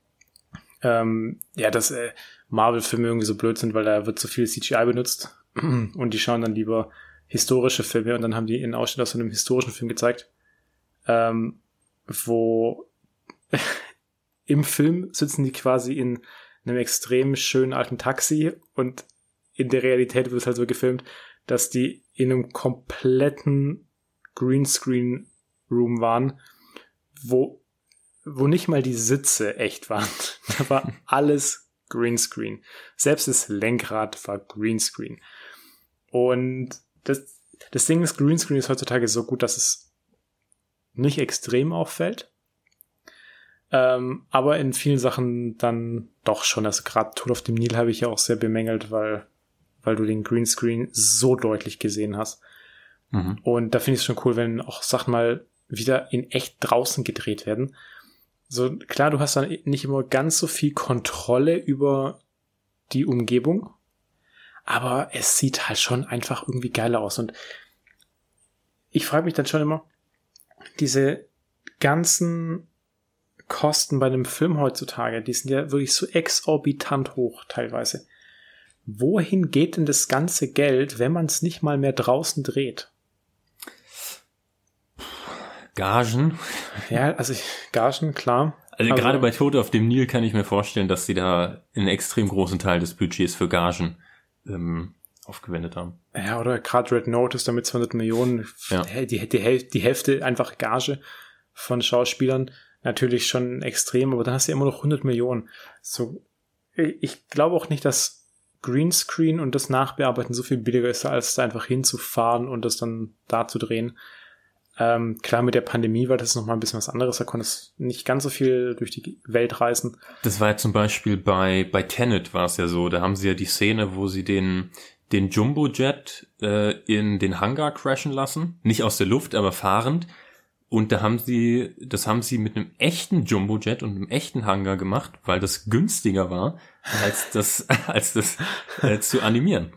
ähm, ja, dass äh, Marvel-Filme irgendwie so blöd sind, weil da wird so viel CGI benutzt und die schauen dann lieber historische Filme und dann haben die einen Ausschnitt aus einem historischen Film gezeigt, ähm, wo im Film sitzen die quasi in einem extrem schönen alten Taxi und in der Realität wird es halt so gefilmt, dass die in einem kompletten Greenscreen Room waren, wo, wo nicht mal die Sitze echt waren. Da war alles Greenscreen. Selbst das Lenkrad war Greenscreen. Und das, das Ding ist, Greenscreen ist heutzutage so gut, dass es nicht extrem auffällt. Ähm, aber in vielen Sachen dann doch schon. Also gerade Tod auf dem Nil habe ich ja auch sehr bemängelt, weil, weil du den Greenscreen so deutlich gesehen hast. Mhm. Und da finde ich es schon cool, wenn auch Sachen mal wieder in echt draußen gedreht werden. So, klar, du hast dann nicht immer ganz so viel Kontrolle über die Umgebung, aber es sieht halt schon einfach irgendwie geiler aus. Und ich frage mich dann schon immer, diese ganzen Kosten bei einem Film heutzutage, die sind ja wirklich so exorbitant hoch teilweise. Wohin geht denn das ganze Geld, wenn man es nicht mal mehr draußen dreht? Gagen. Ja, also Gagen, klar. Also, also gerade bei Tod auf dem Nil kann ich mir vorstellen, dass sie da einen extrem großen Teil des Budgets für Gagen ähm, aufgewendet haben. Ja, oder gerade Red Notice damit 200 Millionen, ja. die, die, die Hälfte einfach Gage von Schauspielern, natürlich schon extrem, aber dann hast du ja immer noch 100 Millionen. So, ich glaube auch nicht, dass Greenscreen und das Nachbearbeiten so viel billiger ist, als da einfach hinzufahren und das dann da zu drehen. Ähm, klar, mit der Pandemie war das nochmal ein bisschen was anderes. Da konnte es nicht ganz so viel durch die Welt reisen. Das war ja zum Beispiel bei, bei Tenet war es ja so. Da haben sie ja die Szene, wo sie den, den Jumbo-Jet äh, in den Hangar crashen lassen. Nicht aus der Luft, aber fahrend. Und da haben sie, das haben sie mit einem echten Jumbo-Jet und einem echten Hangar gemacht, weil das günstiger war, als das, als das äh, zu animieren.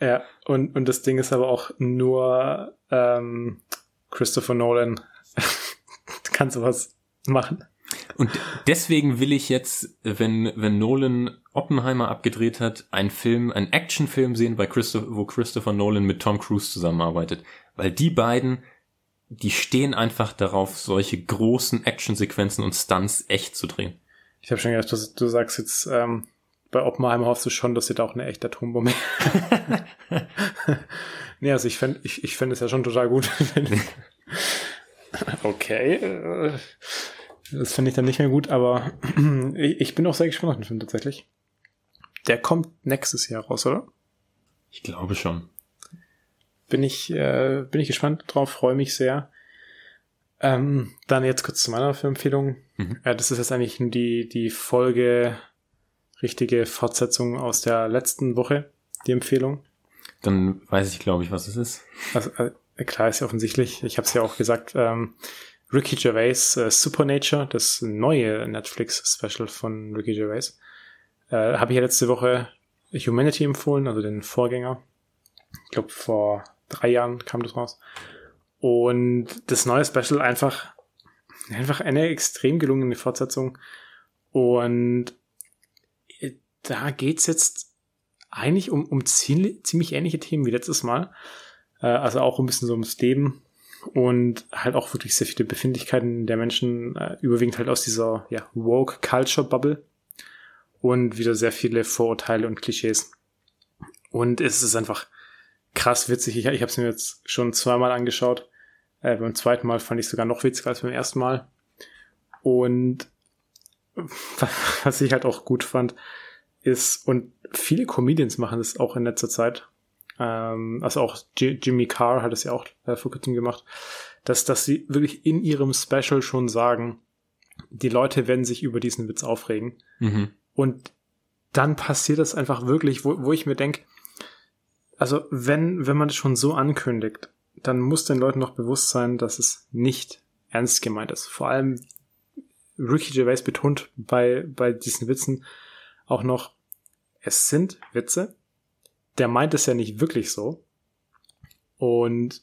Ja, und, und das Ding ist aber auch nur ähm, Christopher Nolan kann sowas machen. Und deswegen will ich jetzt, wenn, wenn Nolan Oppenheimer abgedreht hat, einen Film, einen Actionfilm sehen, bei Christopher, wo Christopher Nolan mit Tom Cruise zusammenarbeitet. Weil die beiden, die stehen einfach darauf, solche großen Actionsequenzen und Stunts echt zu drehen. Ich habe schon gedacht, du, du sagst jetzt, ähm, bei Oppenheimer hoffst du schon, dass sie da auch eine echte Atombombe. nee, also ich fände ich, ich fänd es ja schon total gut. okay. Äh, das finde ich dann nicht mehr gut, aber ich bin auch sehr gespannt auf den Film tatsächlich. Der kommt nächstes Jahr raus, oder? Ich glaube schon. Bin ich, äh, bin ich gespannt drauf, freue mich sehr. Ähm, dann jetzt kurz zu meiner Filmempfehlung. Mhm. Ja, das ist jetzt eigentlich die, die Folge, richtige Fortsetzung aus der letzten Woche, die Empfehlung. Dann weiß ich, glaube ich, was es ist. Also, äh, klar ist ja offensichtlich. Ich habe es ja auch gesagt. Ähm, Ricky Gervais äh, Supernature, das neue Netflix-Special von Ricky Gervais, äh, habe ich ja letzte Woche Humanity empfohlen, also den Vorgänger. Ich glaube, vor drei Jahren kam das raus. Und das neue Special einfach, einfach eine extrem gelungene Fortsetzung. Und da geht's jetzt eigentlich um, um ziemlich, ziemlich ähnliche Themen wie letztes Mal. Äh, also auch ein bisschen so ums Leben und halt auch wirklich sehr viele Befindlichkeiten der Menschen, äh, überwiegend halt aus dieser ja, woke Culture Bubble und wieder sehr viele Vorurteile und Klischees. Und es ist einfach krass witzig. Ich, ich habe es mir jetzt schon zweimal angeschaut. Äh, beim zweiten Mal fand ich sogar noch witziger als beim ersten Mal. Und was ich halt auch gut fand, ist, und viele Comedians machen das auch in letzter Zeit, ähm, also auch G Jimmy Carr hat es ja auch äh, vor kurzem gemacht, dass, dass sie wirklich in ihrem Special schon sagen, die Leute werden sich über diesen Witz aufregen. Mhm. Und dann passiert das einfach wirklich, wo, wo ich mir denke, also wenn, wenn man das schon so ankündigt, dann muss den Leuten noch bewusst sein, dass es nicht ernst gemeint ist. Vor allem Ricky Gervais betont bei, bei diesen Witzen auch noch, es sind Witze. Der meint es ja nicht wirklich so. Und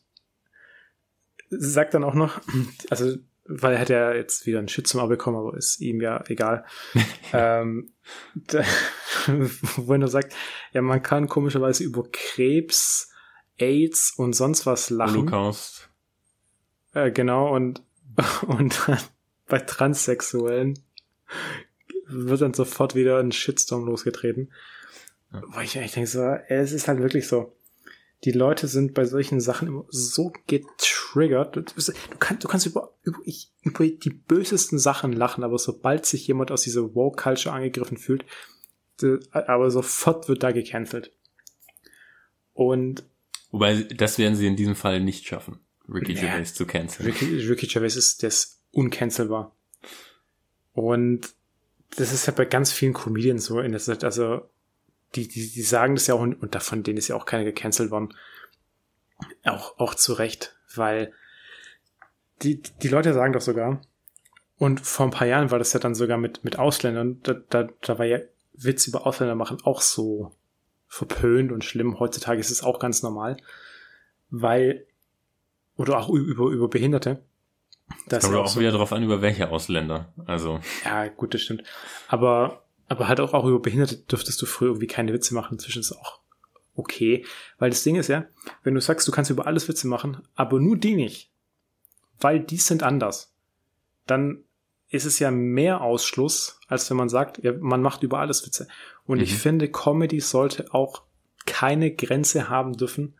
sagt dann auch noch, also weil er hat ja jetzt wieder einen Shitstorm bekommen, aber ist ihm ja egal. ähm, wo er sagt, ja, man kann komischerweise über Krebs, AIDS und sonst was lachen. Holocaust. Äh, genau, und, und bei Transsexuellen wird dann sofort wieder ein Shitstorm losgetreten. Ja. Wo ich eigentlich denke, so, es ist halt wirklich so die Leute sind bei solchen Sachen immer so getriggert. Du, kannst, du kannst über, über, über die bösesten Sachen lachen, aber sobald sich jemand aus dieser Woke-Culture angegriffen fühlt, aber sofort wird da gecancelt. Und Wobei, das werden sie in diesem Fall nicht schaffen, Ricky ja, Gervais zu canceln. Ricky, Ricky Gervais ist, ist uncancelbar. Und das ist ja bei ganz vielen Comedians so in der Zeit, also die, die, die sagen das ja auch, und davon denen ist ja auch keiner gecancelt worden. Auch, auch zu Recht, weil die, die Leute sagen doch sogar, und vor ein paar Jahren war das ja dann sogar mit, mit Ausländern, da, da, da war ja Witz über Ausländer machen auch so verpönt und schlimm. Heutzutage ist es auch ganz normal, weil, oder auch über, über Behinderte. Das kommt auch, auch so, wieder darauf an, über welche Ausländer. Also. Ja, gut, das stimmt. Aber aber halt auch, auch über Behinderte dürftest du früher irgendwie keine Witze machen. Inzwischen ist es auch okay. Weil das Ding ist ja, wenn du sagst, du kannst über alles Witze machen, aber nur die nicht, weil die sind anders, dann ist es ja mehr Ausschluss, als wenn man sagt, ja, man macht über alles Witze. Und mhm. ich finde, Comedy sollte auch keine Grenze haben dürfen,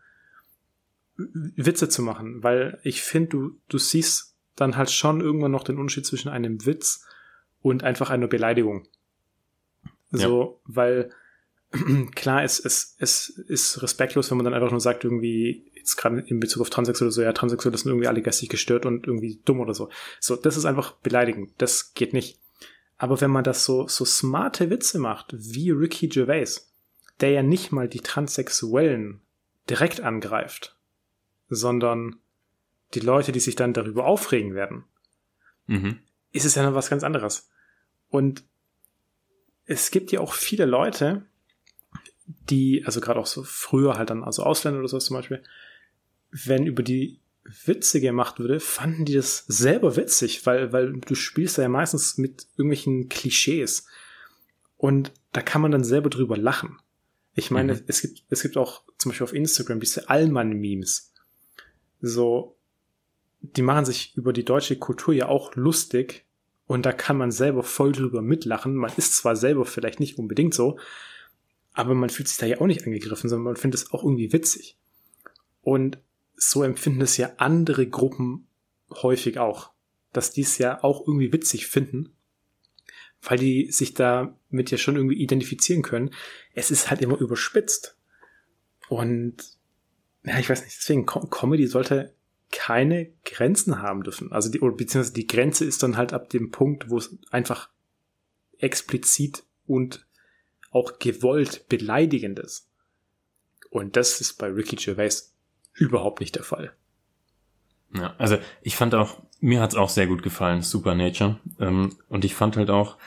Witze zu machen, weil ich finde, du, du siehst dann halt schon irgendwann noch den Unterschied zwischen einem Witz und einfach einer Beleidigung. So, ja. weil klar, es, es, es ist respektlos, wenn man dann einfach nur sagt, irgendwie, jetzt gerade in Bezug auf Transsexuelle so, ja, Transsexuelle sind irgendwie alle geistig gestört und irgendwie dumm oder so. So, das ist einfach beleidigend. Das geht nicht. Aber wenn man das so, so smarte Witze macht, wie Ricky Gervais, der ja nicht mal die Transsexuellen direkt angreift, sondern die Leute, die sich dann darüber aufregen werden, mhm. ist es ja noch was ganz anderes. Und es gibt ja auch viele Leute, die, also gerade auch so früher halt dann, also Ausländer oder so zum Beispiel, wenn über die Witze gemacht würde, fanden die das selber witzig, weil, weil du spielst da ja meistens mit irgendwelchen Klischees. Und da kann man dann selber drüber lachen. Ich meine, mhm. es gibt, es gibt auch zum Beispiel auf Instagram diese Allmann-Memes. So, die machen sich über die deutsche Kultur ja auch lustig, und da kann man selber voll drüber mitlachen. Man ist zwar selber vielleicht nicht unbedingt so, aber man fühlt sich da ja auch nicht angegriffen, sondern man findet es auch irgendwie witzig. Und so empfinden es ja andere Gruppen häufig auch, dass die es ja auch irgendwie witzig finden, weil die sich damit ja schon irgendwie identifizieren können. Es ist halt immer überspitzt. Und ja, ich weiß nicht, deswegen Comedy sollte keine Grenzen haben dürfen. Also die, oder beziehungsweise die Grenze ist dann halt ab dem Punkt, wo es einfach explizit und auch gewollt beleidigend ist. Und das ist bei Ricky Gervais überhaupt nicht der Fall. Ja, also ich fand auch, mir hat's auch sehr gut gefallen, Supernature. Ähm, und ich fand halt auch,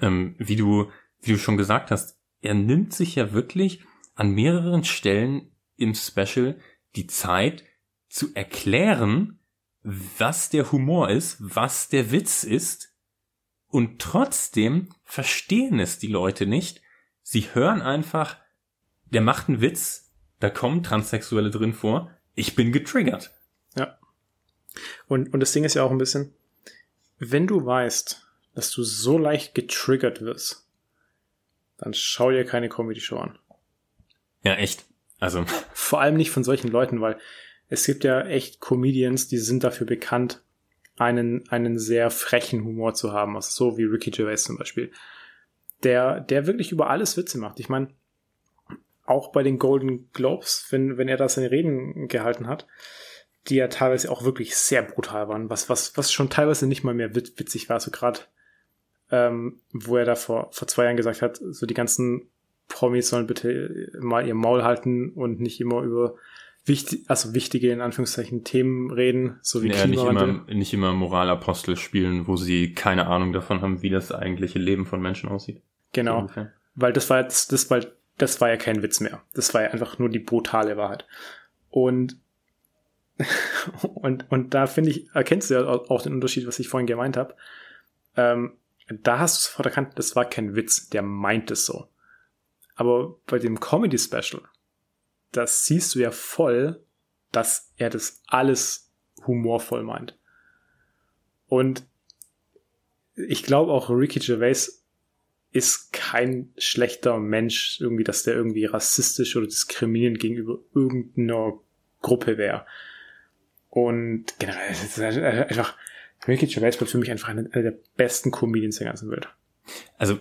ähm, wie du, wie du schon gesagt hast, er nimmt sich ja wirklich an mehreren Stellen im Special die Zeit, zu erklären, was der Humor ist, was der Witz ist, und trotzdem verstehen es die Leute nicht. Sie hören einfach, der macht einen Witz, da kommen Transsexuelle drin vor, ich bin getriggert. Ja. Und, und das Ding ist ja auch ein bisschen, wenn du weißt, dass du so leicht getriggert wirst, dann schau dir keine Comedy-Show an. Ja, echt. Also. Vor allem nicht von solchen Leuten, weil es gibt ja echt Comedians, die sind dafür bekannt, einen, einen sehr frechen Humor zu haben, also so wie Ricky Gervais zum Beispiel, der, der wirklich über alles Witze macht. Ich meine, auch bei den Golden Globes, wenn, wenn er da seine Reden gehalten hat, die ja teilweise auch wirklich sehr brutal waren, was, was, was schon teilweise nicht mal mehr witzig war, so gerade ähm, wo er da vor, vor zwei Jahren gesagt hat, so die ganzen Promis sollen bitte mal ihr Maul halten und nicht immer über wichtig, also wichtige in Anführungszeichen Themen reden, so wie ja, nicht immer, nicht immer Moralapostel spielen, wo sie keine Ahnung davon haben, wie das eigentliche Leben von Menschen aussieht. Genau. So weil das war jetzt, das war, das war ja kein Witz mehr. Das war ja einfach nur die brutale Wahrheit. Und und, und da finde ich, erkennst du ja auch den Unterschied, was ich vorhin gemeint habe. Ähm, da hast du sofort erkannt, das war kein Witz, der meint es so. Aber bei dem Comedy Special, das siehst du ja voll, dass er das alles humorvoll meint. Und ich glaube auch Ricky Gervais ist kein schlechter Mensch, irgendwie, dass der irgendwie rassistisch oder diskriminierend gegenüber irgendeiner Gruppe wäre. Und generell, es ist einfach, Ricky Gervais bleibt für mich einfach einer der besten Comedians der ganzen Welt. Also,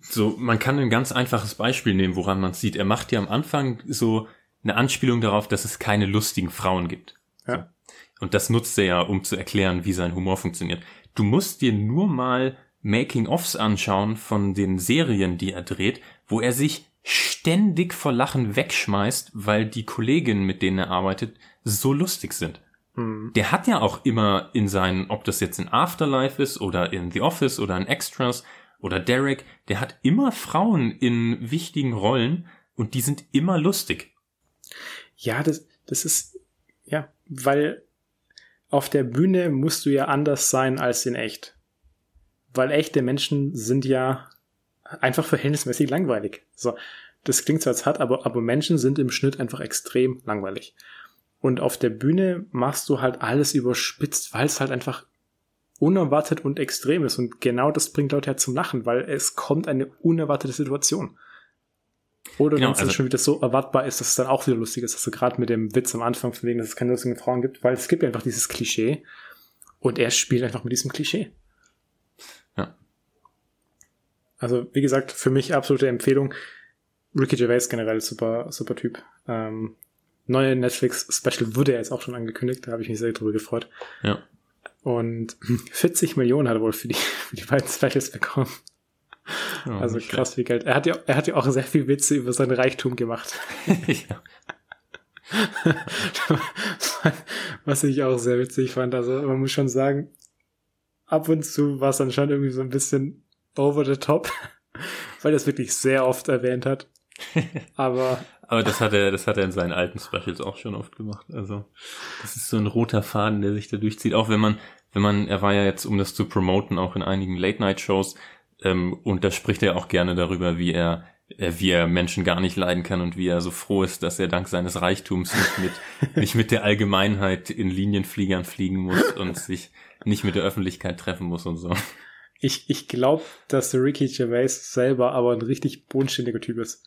so, man kann ein ganz einfaches Beispiel nehmen, woran man sieht. Er macht ja am Anfang so eine Anspielung darauf, dass es keine lustigen Frauen gibt. Ja. Und das nutzt er ja, um zu erklären, wie sein Humor funktioniert. Du musst dir nur mal Making-ofs anschauen von den Serien, die er dreht, wo er sich ständig vor Lachen wegschmeißt, weil die Kolleginnen, mit denen er arbeitet, so lustig sind. Mhm. Der hat ja auch immer in seinen, ob das jetzt in Afterlife ist oder in The Office oder in Extras oder Derek, der hat immer Frauen in wichtigen Rollen und die sind immer lustig. Ja, das, das ist, ja, weil auf der Bühne musst du ja anders sein als in echt. Weil echte Menschen sind ja einfach verhältnismäßig langweilig. So, das klingt zwar hart, aber, aber Menschen sind im Schnitt einfach extrem langweilig. Und auf der Bühne machst du halt alles überspitzt, weil es halt einfach unerwartet und extrem ist. Und genau das bringt Leute ja zum Lachen, weil es kommt eine unerwartete Situation. Oder genau, wenn es also, schon wieder so erwartbar ist, dass es dann auch wieder lustig ist, also gerade mit dem Witz am Anfang von wegen, dass es keine lustigen Frauen gibt, weil es gibt einfach dieses Klischee und er spielt einfach mit diesem Klischee. Ja. Also, wie gesagt, für mich absolute Empfehlung. Ricky Gervais generell super, super Typ. Ähm, neue Netflix-Special wurde ja jetzt auch schon angekündigt, da habe ich mich sehr drüber gefreut. Ja. Und 40 Millionen hat er wohl für die, für die beiden Specials bekommen. Oh, also krass viel Geld. Er hat, ja, er hat ja auch sehr viel Witze über seinen Reichtum gemacht. ja. Was ich auch sehr witzig fand. Also man muss schon sagen, ab und zu war es dann schon irgendwie so ein bisschen over the top, weil er es wirklich sehr oft erwähnt hat. Aber aber das hat er, das hat er in seinen alten Specials auch schon oft gemacht. Also das ist so ein roter Faden, der sich da durchzieht. Auch wenn man, wenn man, er war ja jetzt, um das zu promoten, auch in einigen Late-Night-Shows. Ähm, und da spricht er auch gerne darüber, wie er, äh, wie er Menschen gar nicht leiden kann und wie er so froh ist, dass er dank seines Reichtums nicht mit, nicht mit der Allgemeinheit in Linienfliegern fliegen muss und sich nicht mit der Öffentlichkeit treffen muss und so. Ich, ich glaube, dass Ricky Gervais selber aber ein richtig bodenständiger Typ ist.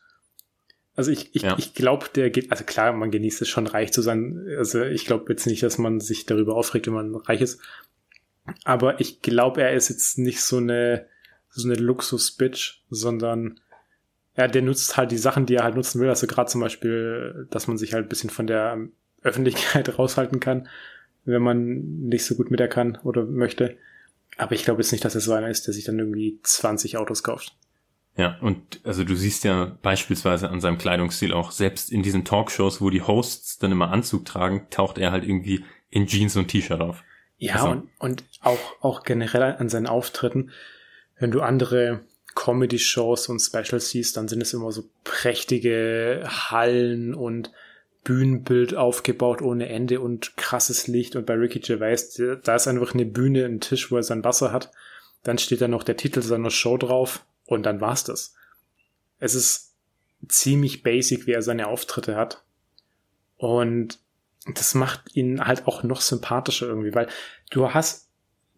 Also ich, ich, ja. ich glaube, der geht, also klar, man genießt es schon reich zu sein. Also ich glaube jetzt nicht, dass man sich darüber aufregt, wenn man reich ist. Aber ich glaube, er ist jetzt nicht so eine, so eine Luxus-Bitch, sondern ja, der nutzt halt die Sachen, die er halt nutzen will. Also gerade zum Beispiel, dass man sich halt ein bisschen von der Öffentlichkeit raushalten kann, wenn man nicht so gut mit er kann oder möchte. Aber ich glaube jetzt nicht, dass er so einer ist, der sich dann irgendwie 20 Autos kauft. Ja, und also du siehst ja beispielsweise an seinem Kleidungsstil auch, selbst in diesen Talkshows, wo die Hosts dann immer Anzug tragen, taucht er halt irgendwie in Jeans und T-Shirt auf. Ja, also, und, und auch, auch generell an seinen Auftritten, wenn du andere Comedy-Shows und Specials siehst, dann sind es immer so prächtige Hallen und Bühnenbild aufgebaut ohne Ende und krasses Licht. Und bei Ricky Gervais, da ist einfach eine Bühne, ein Tisch, wo er sein Wasser hat. Dann steht da noch der Titel seiner Show drauf und dann war's das. Es ist ziemlich basic, wie er seine Auftritte hat. Und das macht ihn halt auch noch sympathischer irgendwie, weil du hast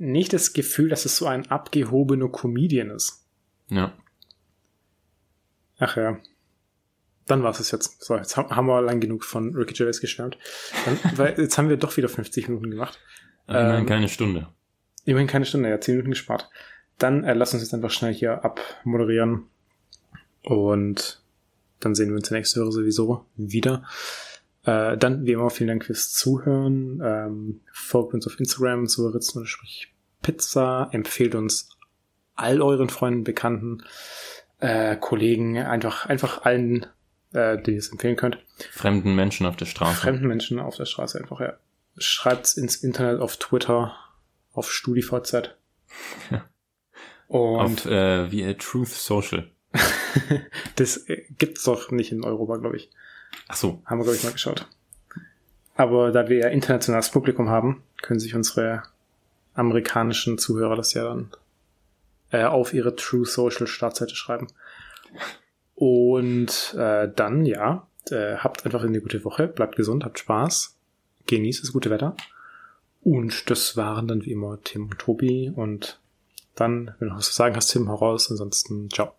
nicht das Gefühl, dass es so ein abgehobener Comedian ist. Ja. Ach ja. Dann war es jetzt. So, jetzt haben wir lang genug von Ricky Gervais geschwärmt. Dann, weil jetzt haben wir doch wieder 50 Minuten gemacht. Immerhin ähm, keine Stunde. Immerhin keine Stunde, ja, 10 Minuten gespart. Dann äh, lass uns jetzt einfach schnell hier abmoderieren. Und dann sehen wir uns nächste Woche sowieso wieder. Äh, dann, wie immer, vielen Dank fürs Zuhören. Ähm, folgt uns auf Instagram, so Ritzen-Pizza. Empfehlt uns all euren Freunden, Bekannten, äh, Kollegen, einfach, einfach allen, äh, die ihr es empfehlen könnt. Fremden Menschen auf der Straße. Fremden Menschen auf der Straße einfach, ja. Schreibt's ins Internet, auf Twitter, auf StudiVZ. Und auf äh, wie äh, Truth Social. das äh, gibt's doch nicht in Europa, glaube ich. Ach so. Haben wir, glaube ich, mal geschaut. Aber da wir ja internationales Publikum haben, können sich unsere amerikanischen Zuhörer das ja dann äh, auf ihre True Social Startseite schreiben. Und äh, dann, ja, äh, habt einfach eine gute Woche, bleibt gesund, habt Spaß, genießt das gute Wetter. Und das waren dann wie immer Tim und Tobi. Und dann, wenn du noch was zu sagen hast, Tim, hau raus. Ansonsten, ciao.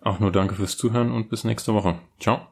Auch nur danke fürs Zuhören und bis nächste Woche. Ciao.